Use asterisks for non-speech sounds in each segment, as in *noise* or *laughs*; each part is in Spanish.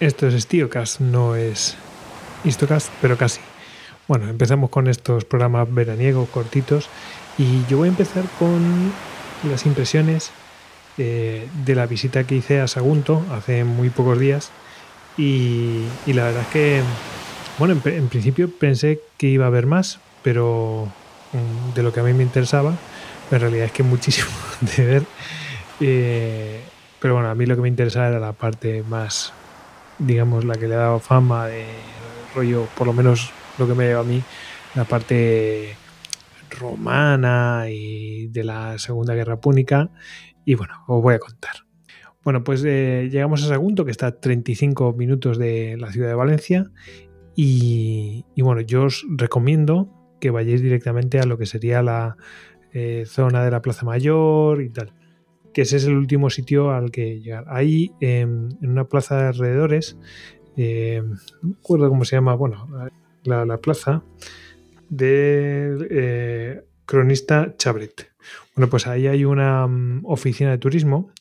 Esto es StioCast, no es Histocast, pero casi. Bueno, empezamos con estos programas veraniegos cortitos y yo voy a empezar con las impresiones eh, de la visita que hice a Sagunto hace muy pocos días y, la verdad es que, bueno, en, principio pensé que iba a haber más, pero mm, de lo que a mí me interesaba, en realidad es que muchísimo *laughs* de ver. Eh, pero bueno, a mí lo que me interesaba era la parte más, digamos, la que le ha dado fama de rollo, por lo menos lo que me lleva a mí, la parte romana y de la Segunda Guerra Púnica. Y bueno, os voy a contar. Bueno, pues eh, llegamos a Sagunto, que está a 35 minutos de la ciudad de Valencia. Y, bueno, yo os recomiendo que vayáis directamente a lo que sería la eh, zona de la Plaza Mayor y tal. Que ese es el último sitio al que llegar. Ahí, en una plaza de alrededores, eh, no recuerdo cómo se llama, bueno, la, plaza de cronista Chabret. Bueno, pues ahí hay una mm, oficina de turismo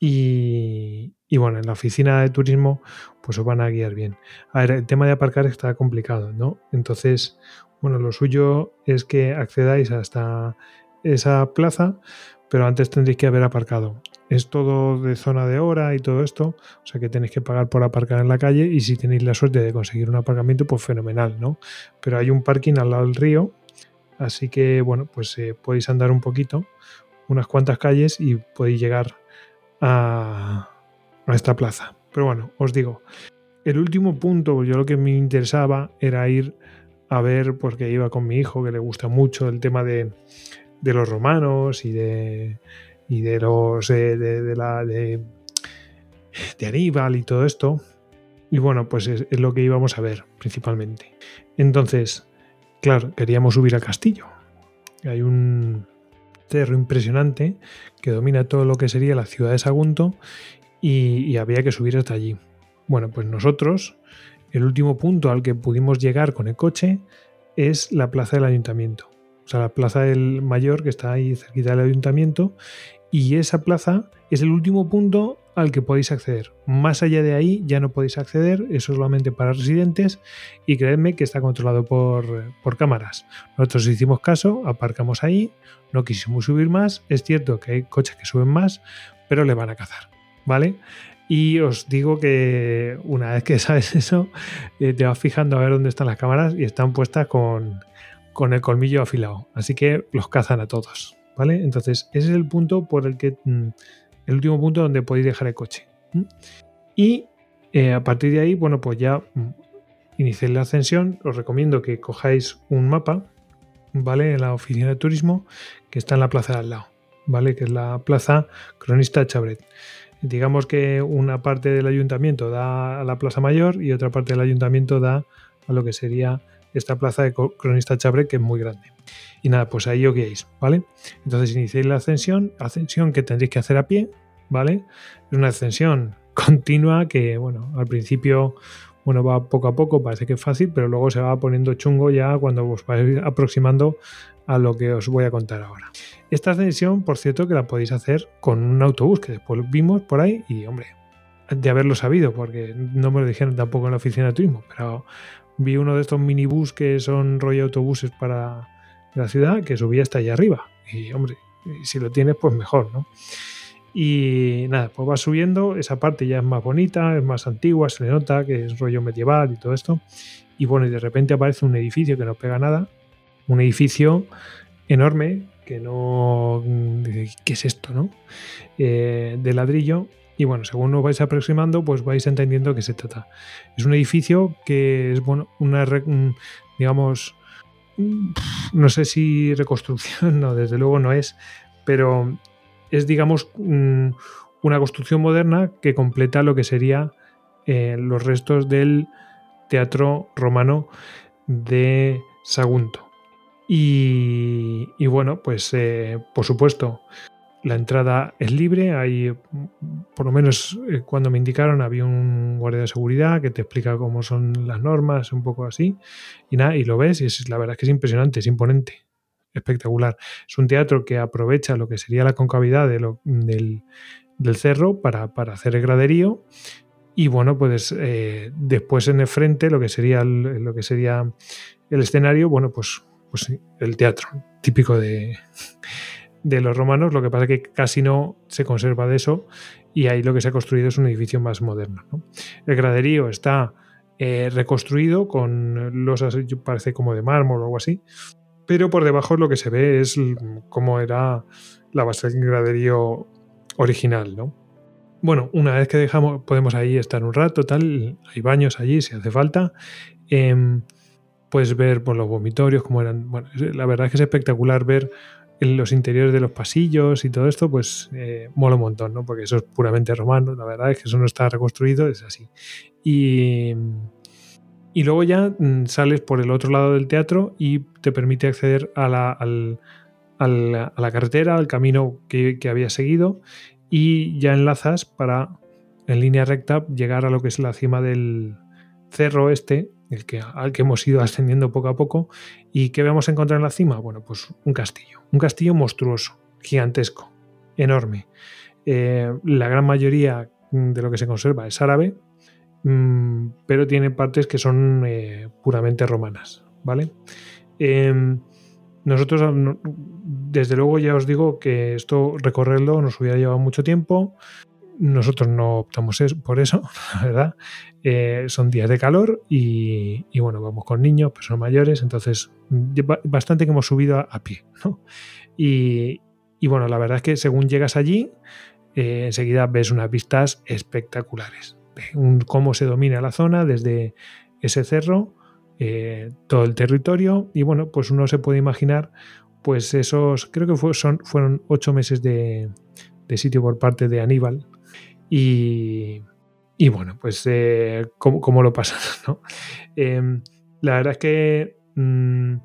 y, bueno, en la oficina de turismo pues os van a guiar bien. A ver, el tema de aparcar está complicado, ¿no? Entonces, bueno, lo suyo es que accedáis hasta esa plaza, pero antes tendréis que haber aparcado. Es todo de zona de hora y todo esto, o sea que tenéis que pagar por aparcar en la calle y si tenéis la suerte de conseguir un aparcamiento, pues fenomenal, ¿no? Pero hay un parking al lado del río, así que bueno, pues eh, podéis andar un poquito, unas cuantas calles y podéis llegar a, esta plaza. Pero bueno, os digo, el último punto, yo lo que me interesaba era ir a ver, porque iba con mi hijo, que le gusta mucho el tema de, los romanos y de, y de los eh, de, la de, Aníbal y todo esto. Y bueno, pues es, es, lo que íbamos a ver principalmente. Entonces, claro, queríamos subir al castillo. Hay un, cerro impresionante que domina todo lo que sería la ciudad de Sagunto y, había que subir hasta allí. Bueno, pues nosotros, el último punto al que pudimos llegar con el coche es la plaza del ayuntamiento. O sea, la plaza del mayor que está ahí cerquita del ayuntamiento. Y esa plaza es el último punto al que podéis acceder. Más allá de ahí ya no podéis acceder, eso es solamente para residentes y creedme que está controlado por, por, cámaras. Nosotros hicimos caso, aparcamos ahí, no quisimos subir más, es cierto que hay coches que suben más, pero le van a cazar, ¿vale? Y os digo que una vez que *laughs* sabes eso, eh, te vas fijando a ver dónde están las cámaras y están puestas con, con el colmillo afilado, así que los cazan a todos, ¿vale? Entonces ese es el punto por el que... Mm, el último punto donde podéis dejar el coche. Y eh, a partir de ahí, bueno, pues ya mm, iniciéis la ascensión. Os recomiendo que cojáis un mapa, ¿vale? En la oficina de turismo que está en la plaza de al lado, ¿vale? Que es la plaza Cronista Chabret. Digamos que una parte del ayuntamiento da a la plaza mayor y otra parte del ayuntamiento da a lo que sería esta plaza de Cronista Chabret, que es muy grande. Y nada, pues ahí os guiáis, ¿vale? Entonces iniciéis la ascensión, ascensión que tendréis que hacer a pie, ¿vale? Es una ascensión *laughs* continua que, bueno, al principio, bueno, va poco a poco, parece que es fácil, pero luego se va poniendo chungo ya cuando os vais aproximando a lo que os voy a contar ahora. Esta ascensión, por cierto, que la podéis hacer con un autobús que después vimos por ahí y, hombre, de haberlo sabido, porque no me lo dijeron tampoco en la oficina de turismo, pero vi uno de estos minibús que son rollo autobuses para la ciudad que subía hasta allá arriba. Y hombre, si lo tienes, pues mejor, ¿no? Y nada, pues va subiendo, esa parte ya es más bonita, es más antigua, se le nota que es rollo medieval y todo esto. Y bueno, y de repente aparece un edificio que no pega nada, un edificio enorme que no... ¿Qué es esto, no? Eh, de ladrillo. Y bueno, según os vais aproximando, pues vais entendiendo que se trata. Es un edificio que es, bueno, una, digamos, no sé si reconstrucción, *laughs* no, desde luego no es, pero es, digamos, una construcción moderna que completa lo que sería eh, los restos del teatro romano de Sagunto. Y, bueno, pues eh, por supuesto, la entrada es libre, hay, por lo menos eh, cuando me indicaron, había un guardia de seguridad que te explica cómo son las normas, un poco así, y nada, y lo ves, y es, la verdad es que es impresionante, es imponente, espectacular. Es un teatro que aprovecha lo que sería la concavidad del, del, cerro para, hacer el graderío, Y bueno, pues eh, después en el frente, lo que sería el, lo que sería el escenario, bueno, pues, pues el teatro, típico de, de los romanos. Lo que pasa es que casi no se conserva de eso y ahí lo que se ha construido es un edificio más moderno. El graderío está eh, reconstruido con losas, parece como de mármol o algo así, pero por debajo lo que se ve es cómo era la base del graderío original, ¿no? Bueno, una vez que dejamos, podemos ahí estar un rato, tal, hay baños allí si hace falta. Em, puedes ver por los vomitorios cómo eran. Bueno, la verdad es que es espectacular ver en los interiores de los pasillos y todo esto, pues eh, mola un montón, ¿no? Porque eso es puramente romano, la verdad es que eso no está reconstruido, es así. Y, y luego ya mm, sales por el otro lado del teatro y te permite acceder a la, a la carretera, al camino que, que había seguido y ya enlazas para en línea recta llegar a lo que es la cima del cerro este, el que, al que hemos ido ascendiendo poco a poco. ¿Y qué vamos a encontrar en la cima? Bueno, pues un castillo, un castillo monstruoso, gigantesco, enorme. Eh, la gran mayoría de lo que se conserva es árabe, mm, pero tiene partes que son eh, puramente romanas, ¿vale? Em, nosotros, desde luego, ya os digo que esto recorrerlo nos hubiera llevado mucho tiempo. Nosotros no optamos por eso, *laughs* verdad. Eh, son días de calor y, bueno, vamos con niños, personas mayores, entonces bastante que hemos subido a, pie. Y, bueno, la verdad es que según llegas allí, eh, enseguida ves unas vistas espectaculares. cómo se domina la zona desde ese cerro eh, todo el territorio y bueno, pues uno se puede imaginar pues esos, creo que son, fueron ocho meses de, sitio por parte de Aníbal y, bueno, pues eh, ¿cómo, lo pasaron, *laughs* em, la verdad es que mm,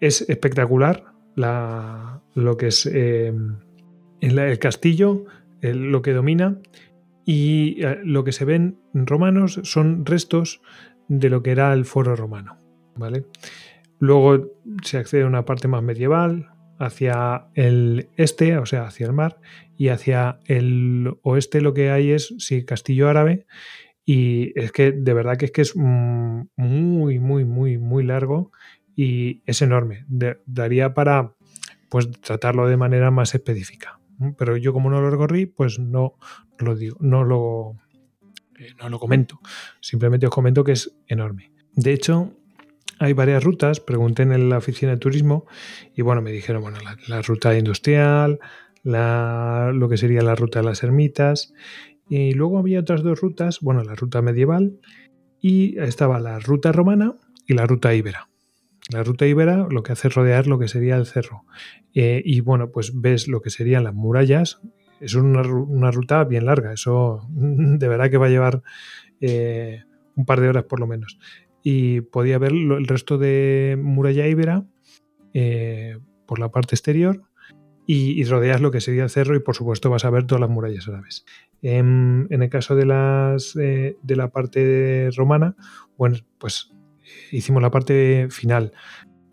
es espectacular la, lo que es em, el, castillo, lo que domina y eh, lo que se ven romanos son restos de lo que era el foro romano. ¿vale? Luego se accede a una parte más medieval, hacia el este, o sea, hacia el mar, y hacia el oeste lo que hay es, sí, castillo árabe, y es que de verdad que es que es muy, muy, muy, muy largo y es enorme. daría para pues tratarlo de manera más específica. Pero yo como no lo recorrí, pues no lo digo, no lo, eh, no lo comento, simplemente os comento que es enorme. De hecho, hay varias rutas, pregunté en la oficina de turismo y bueno, me dijeron, bueno, la, ruta industrial, lo que sería la ruta de las ermitas y luego había otras dos rutas, bueno, la ruta medieval y estaba la ruta romana y la ruta íbera. La ruta íbera lo que hace rodear lo que sería el cerro. Eh, y bueno, pues ves lo que serían las murallas es una, ruta bien larga, eso *laughs* de verdad que va a llevar eh, un par de horas por lo menos. Y podía ver el resto de muralla íbera eh, por la parte exterior y, rodeas lo que sería el cerro y por supuesto vas a ver todas las murallas árabes. En, el caso de, las, eh, de la parte romana, bueno, pues hicimos la parte final.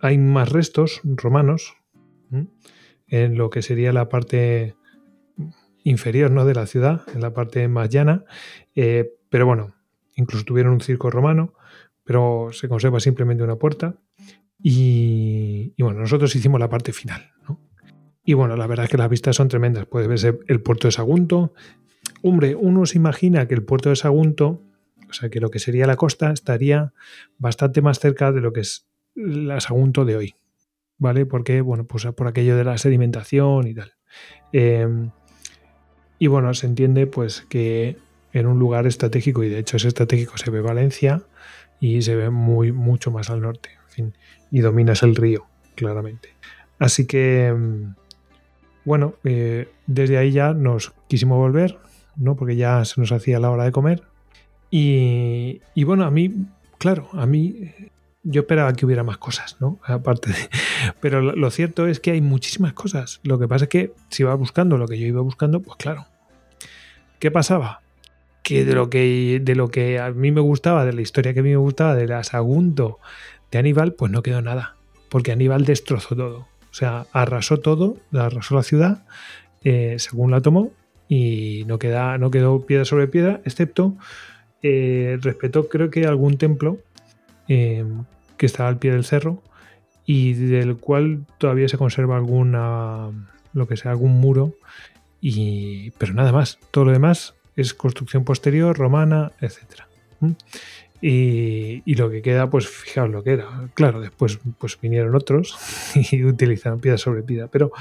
Hay más restos romanos en lo que sería la parte inferior ¿no? de la ciudad, en la parte más llana. Eh, pero bueno, incluso tuvieron un circo romano, pero se conserva simplemente una puerta. Y, bueno, nosotros hicimos la parte final. Y bueno, la verdad es que las vistas son tremendas. Puedes ver el puerto de Sagunto. Hombre, uno se imagina que el puerto de Sagunto, o sea, que lo que sería la costa, estaría bastante más cerca de lo que es la Sagunto de hoy. ¿Vale? Porque, bueno, pues por aquello de la sedimentación y tal. Eh, y bueno, se entiende pues que en un lugar estratégico, y de hecho es estratégico, se ve Valencia y se ve muy, mucho más al norte, en fin, y dominas el río, claramente. Así que, mm, bueno, eh, desde ahí ya nos quisimos volver, ¿no? Porque ya se nos hacía la hora de comer. Y, y bueno, a mí, claro, a mí yo esperaba que hubiera más cosas, ¿no? *laughs* Aparte de... Pero lo, cierto es que hay muchísimas cosas. Lo que pasa es que si iba buscando lo que yo iba buscando, pues claro. ¿Qué pasaba? Que de lo que, de lo que a mí me gustaba, de la historia que a mí me gustaba, de la Sagunto de Aníbal, pues no quedó nada. Porque Aníbal destrozó todo. O sea, arrasó todo, arrasó la ciudad, eh, según la tomó, y no, queda, no quedó piedra sobre piedra, excepto eh, respetó creo que algún templo eh, que estaba al pie del cerro y del cual todavía se conserva alguna, lo que sea, algún muro, y, pero nada más. Todo lo demás es construcción posterior, romana, etc. Y, lo que queda, pues fijaos lo que era. Claro, después pues vinieron otros *laughs* y utilizaron piedra sobre piedra. Pero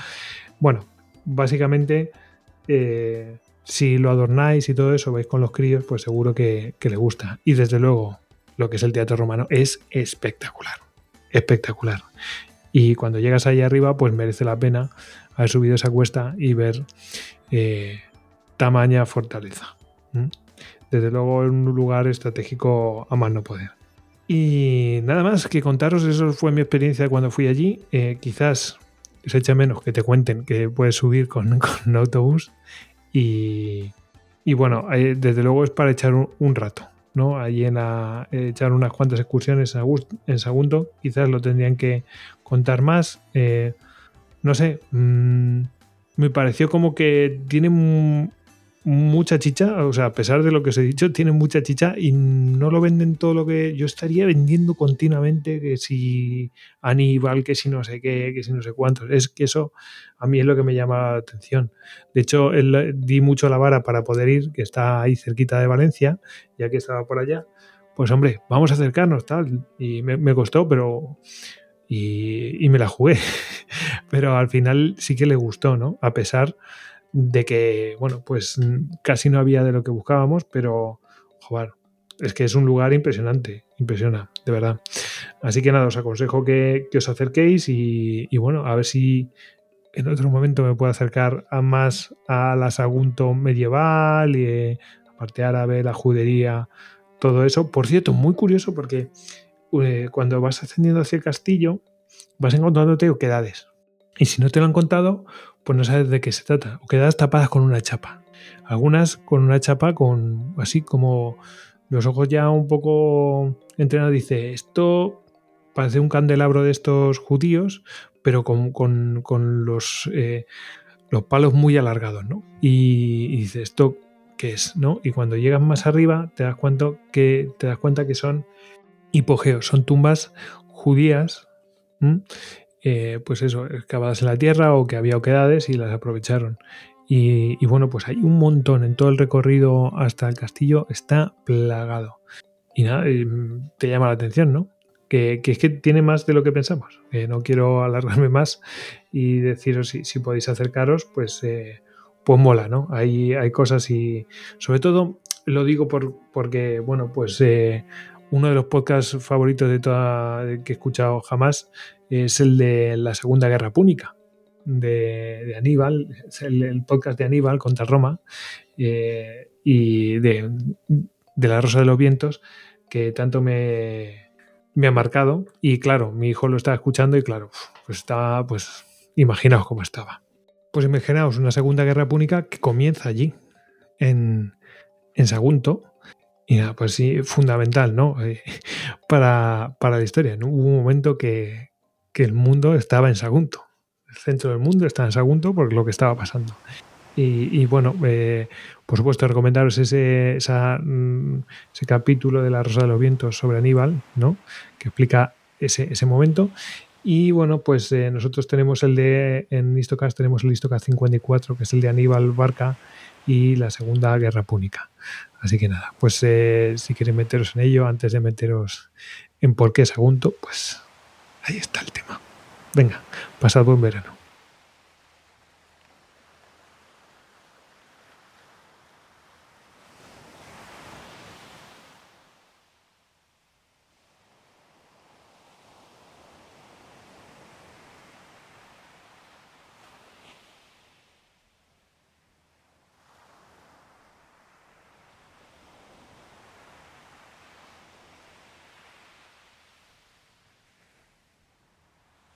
bueno, básicamente, eh, si lo adornáis y todo eso, vais con los críos, pues seguro que, que le gusta. Y desde luego, lo que es el teatro romano es espectacular. Espectacular. Y cuando llegas ahí arriba, pues merece la pena haber subido esa cuesta y ver eh, tamaña fortaleza. Desde luego, en un lugar estratégico a más no poder. Y nada más que contaros, eso fue mi experiencia cuando fui allí. Eh, quizás se echa menos que te cuenten que puedes subir con, *laughs* con autobús. Y, y bueno, eh, desde luego es para echar un, rato. ¿no? Allí en a, echar unas cuantas excursiones en Sagunto. Quizás lo tendrían que contar más. no sé, mmm, me pareció como que tiene mucha chicha, o sea, a pesar de lo que os he dicho, tiene mucha chicha y no lo venden todo lo que yo estaría vendiendo continuamente, que si Aníbal, que si no sé qué, que si no sé cuántos. Es que eso a mí es lo que me llama la atención. De hecho, él, di mucho la vara para poder ir, que está ahí cerquita de Valencia, ya que estaba por allá. Pues hombre, vamos a acercarnos, tal. Y me, me costó, pero y, me la jugué. *laughs* Pero al final sí que le gustó, ¿no? A pesar de que, bueno, pues casi no había de lo que buscábamos, pero, joder, es que es un lugar impresionante, impresiona, de verdad. Así que nada, os aconsejo que, os acerquéis y, bueno, a ver si en otro momento me puedo acercar a más a la Sagunto medieval y eh, la parte árabe, la judería, todo eso. Por cierto, muy curioso porque eh, cuando vas ascendiendo hacia el castillo, vas encontrándote oquedades. Y si no te lo han contado, pues no sabes de qué se trata. Oquedades tapadas con una chapa. Algunas con una chapa con así como los ojos ya un poco entrenados. Dice, esto parece un candelabro de estos judíos, pero con, los, eh, los palos muy alargados, ¿no? Y, y dice, ¿esto qué es? ¿no? Y cuando llegas más arriba, te das cuenta que, te das cuenta que son hipogeos, son tumbas judías, eh, pues eso, excavadas en la tierra o que había oquedades y las aprovecharon. Y, bueno, pues hay un montón en todo el recorrido hasta el castillo, está plagado. Y nada, te llama la atención, ¿no? Que, es que tiene más de lo que pensamos. no quiero alargarme más y deciros si, podéis acercaros, pues, eh, pues mola, ¿no? Hay, hay cosas y sobre todo lo digo por, porque, bueno, pues eh, uno de los podcasts favoritos de toda que he escuchado jamás es el de la Segunda Guerra Púnica de, Aníbal, el, podcast de Aníbal contra Roma eh, y de, la Rosa de los Vientos que tanto me, me, ha marcado y claro, mi hijo lo estaba escuchando y claro, pues estaba, pues imaginaos cómo estaba. Pues imaginaos una Segunda Guerra Púnica que comienza allí, en, en Sagunto, y nada, pues sí, fundamental, ¿no? *laughs* Eh, para, la historia. Hubo un momento que, el mundo estaba en Sagunto. El centro del mundo estaba en Sagunto por lo que estaba pasando. Y, bueno, eh, por supuesto, recomendaros ese, mm, ese capítulo de La Rosa de los Vientos sobre Aníbal, ¿no? Que explica ese, ese momento. Y bueno, pues eh, nosotros tenemos el de, en Histocast tenemos el Histocast 54, que es el de Aníbal Barca y la Segunda Guerra Púnica. Así que nada, pues eh, si queréis meteros en ello, antes de meteros en por qué Sagunto, pues ahí está el tema. Venga, pasad buen verano.